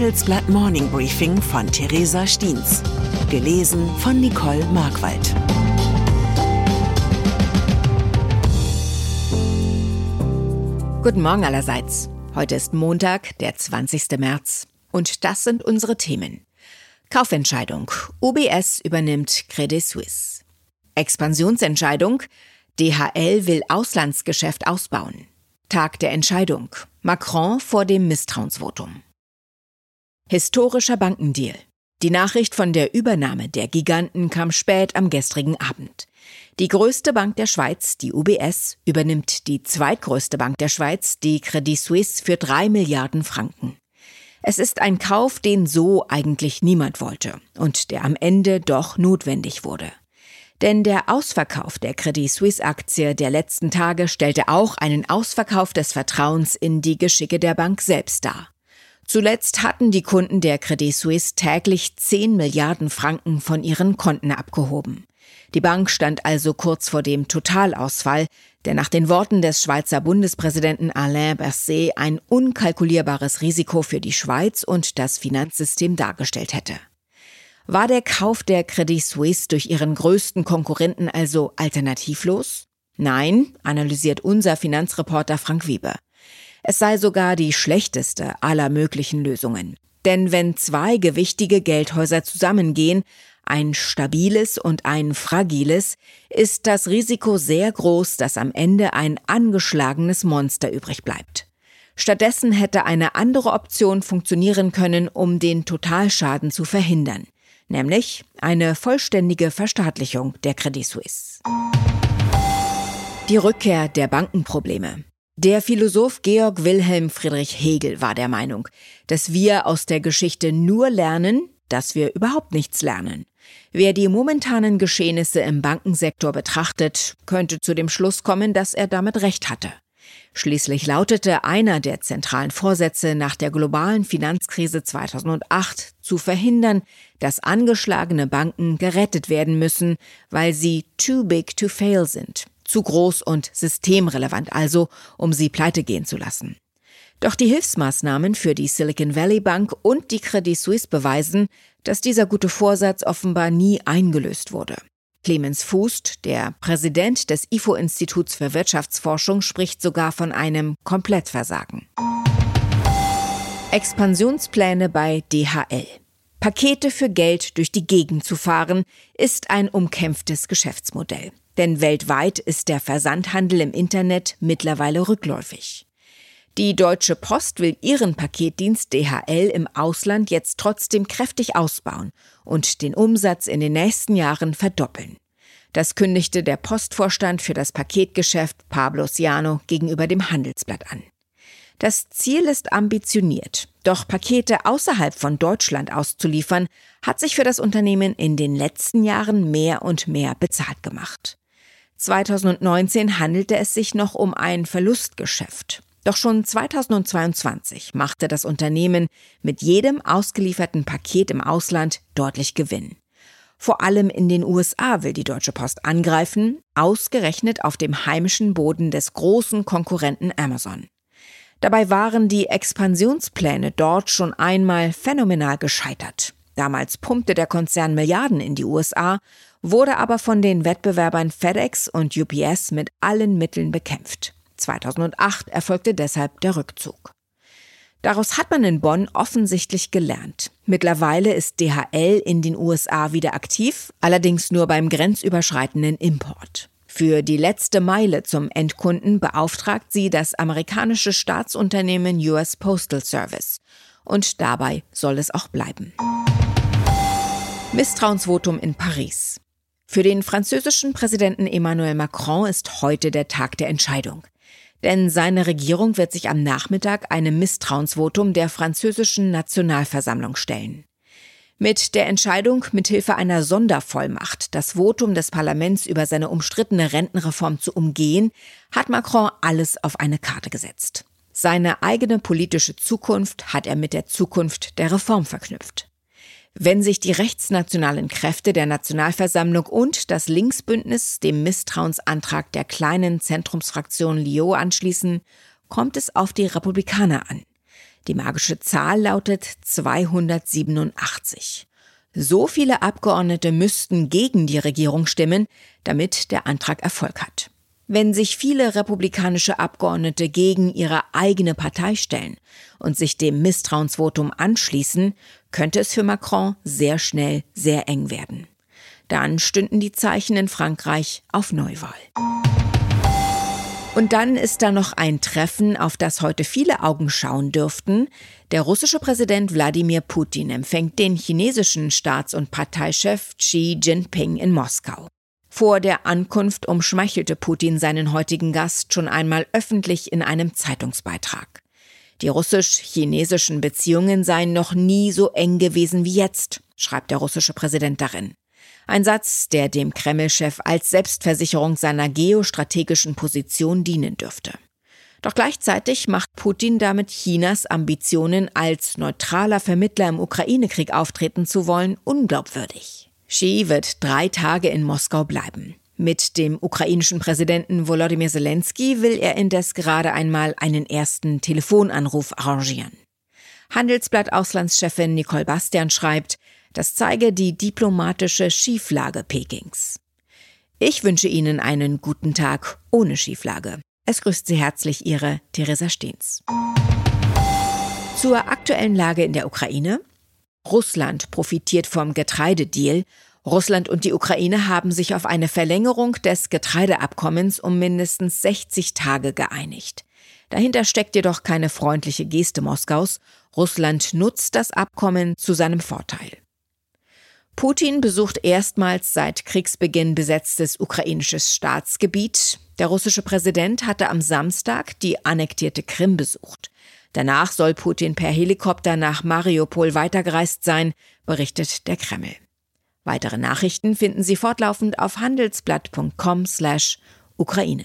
Handelsblatt Morning Briefing von Theresa Stiens. Gelesen von Nicole Markwald. Guten Morgen allerseits. Heute ist Montag, der 20. März. Und das sind unsere Themen. Kaufentscheidung. UBS übernimmt Credit Suisse. Expansionsentscheidung. DHL will Auslandsgeschäft ausbauen. Tag der Entscheidung. Macron vor dem Misstrauensvotum. Historischer Bankendeal. Die Nachricht von der Übernahme der Giganten kam spät am gestrigen Abend. Die größte Bank der Schweiz, die UBS, übernimmt die zweitgrößte Bank der Schweiz, die Credit Suisse, für drei Milliarden Franken. Es ist ein Kauf, den so eigentlich niemand wollte und der am Ende doch notwendig wurde. Denn der Ausverkauf der Credit Suisse Aktie der letzten Tage stellte auch einen Ausverkauf des Vertrauens in die Geschicke der Bank selbst dar. Zuletzt hatten die Kunden der Credit Suisse täglich 10 Milliarden Franken von ihren Konten abgehoben. Die Bank stand also kurz vor dem Totalausfall, der nach den Worten des Schweizer Bundespräsidenten Alain Berset ein unkalkulierbares Risiko für die Schweiz und das Finanzsystem dargestellt hätte. War der Kauf der Credit Suisse durch ihren größten Konkurrenten also alternativlos? Nein, analysiert unser Finanzreporter Frank Weber. Es sei sogar die schlechteste aller möglichen Lösungen. Denn wenn zwei gewichtige Geldhäuser zusammengehen, ein stabiles und ein fragiles, ist das Risiko sehr groß, dass am Ende ein angeschlagenes Monster übrig bleibt. Stattdessen hätte eine andere Option funktionieren können, um den Totalschaden zu verhindern, nämlich eine vollständige Verstaatlichung der Credit Suisse. Die Rückkehr der Bankenprobleme. Der Philosoph Georg Wilhelm Friedrich Hegel war der Meinung, dass wir aus der Geschichte nur lernen, dass wir überhaupt nichts lernen. Wer die momentanen Geschehnisse im Bankensektor betrachtet, könnte zu dem Schluss kommen, dass er damit recht hatte. Schließlich lautete einer der zentralen Vorsätze nach der globalen Finanzkrise 2008 zu verhindern, dass angeschlagene Banken gerettet werden müssen, weil sie too big to fail sind, zu groß und systemrelevant also, um sie pleite gehen zu lassen. Doch die Hilfsmaßnahmen für die Silicon Valley Bank und die Credit Suisse beweisen, dass dieser gute Vorsatz offenbar nie eingelöst wurde. Clemens Fußt, der Präsident des IFO-Instituts für Wirtschaftsforschung, spricht sogar von einem Komplettversagen. Expansionspläne bei DHL. Pakete für Geld durch die Gegend zu fahren, ist ein umkämpftes Geschäftsmodell. Denn weltweit ist der Versandhandel im Internet mittlerweile rückläufig. Die Deutsche Post will ihren Paketdienst DHL im Ausland jetzt trotzdem kräftig ausbauen und den Umsatz in den nächsten Jahren verdoppeln. Das kündigte der Postvorstand für das Paketgeschäft Pablo Ciano gegenüber dem Handelsblatt an. Das Ziel ist ambitioniert, doch Pakete außerhalb von Deutschland auszuliefern, hat sich für das Unternehmen in den letzten Jahren mehr und mehr bezahlt gemacht. 2019 handelte es sich noch um ein Verlustgeschäft. Doch schon 2022 machte das Unternehmen mit jedem ausgelieferten Paket im Ausland deutlich Gewinn. Vor allem in den USA will die Deutsche Post angreifen, ausgerechnet auf dem heimischen Boden des großen Konkurrenten Amazon. Dabei waren die Expansionspläne dort schon einmal phänomenal gescheitert. Damals pumpte der Konzern Milliarden in die USA, wurde aber von den Wettbewerbern FedEx und UPS mit allen Mitteln bekämpft. 2008 erfolgte deshalb der Rückzug. Daraus hat man in Bonn offensichtlich gelernt. Mittlerweile ist DHL in den USA wieder aktiv, allerdings nur beim grenzüberschreitenden Import. Für die letzte Meile zum Endkunden beauftragt sie das amerikanische Staatsunternehmen US Postal Service. Und dabei soll es auch bleiben. Misstrauensvotum in Paris. Für den französischen Präsidenten Emmanuel Macron ist heute der Tag der Entscheidung. Denn seine Regierung wird sich am Nachmittag einem Misstrauensvotum der französischen Nationalversammlung stellen. Mit der Entscheidung, mithilfe einer Sondervollmacht das Votum des Parlaments über seine umstrittene Rentenreform zu umgehen, hat Macron alles auf eine Karte gesetzt. Seine eigene politische Zukunft hat er mit der Zukunft der Reform verknüpft. Wenn sich die rechtsnationalen Kräfte der Nationalversammlung und das Linksbündnis dem Misstrauensantrag der kleinen Zentrumsfraktion Lyon anschließen, kommt es auf die Republikaner an. Die magische Zahl lautet 287. So viele Abgeordnete müssten gegen die Regierung stimmen, damit der Antrag Erfolg hat. Wenn sich viele republikanische Abgeordnete gegen ihre eigene Partei stellen und sich dem Misstrauensvotum anschließen, könnte es für Macron sehr schnell sehr eng werden. Dann stünden die Zeichen in Frankreich auf Neuwahl. Und dann ist da noch ein Treffen, auf das heute viele Augen schauen dürften. Der russische Präsident Wladimir Putin empfängt den chinesischen Staats- und Parteichef Xi Jinping in Moskau. Vor der Ankunft umschmeichelte Putin seinen heutigen Gast schon einmal öffentlich in einem Zeitungsbeitrag. Die russisch-chinesischen Beziehungen seien noch nie so eng gewesen wie jetzt, schreibt der russische Präsident darin. Ein Satz, der dem Kreml-Chef als Selbstversicherung seiner geostrategischen Position dienen dürfte. Doch gleichzeitig macht Putin damit Chinas Ambitionen, als neutraler Vermittler im Ukraine-Krieg auftreten zu wollen, unglaubwürdig. Xi wird drei Tage in Moskau bleiben. Mit dem ukrainischen Präsidenten Volodymyr Zelensky will er indes gerade einmal einen ersten Telefonanruf arrangieren. Handelsblatt Auslandschefin Nicole Bastian schreibt, das zeige die diplomatische Schieflage Pekings. Ich wünsche Ihnen einen guten Tag ohne Schieflage. Es grüßt Sie herzlich Ihre Theresa Steens. Zur aktuellen Lage in der Ukraine. Russland profitiert vom Getreidedeal. Russland und die Ukraine haben sich auf eine Verlängerung des Getreideabkommens um mindestens 60 Tage geeinigt. Dahinter steckt jedoch keine freundliche Geste Moskaus. Russland nutzt das Abkommen zu seinem Vorteil. Putin besucht erstmals seit Kriegsbeginn besetztes ukrainisches Staatsgebiet. Der russische Präsident hatte am Samstag die annektierte Krim besucht. Danach soll Putin per Helikopter nach Mariupol weitergereist sein, berichtet der Kreml. Weitere Nachrichten finden Sie fortlaufend auf handelsblatt.com/Ukraine.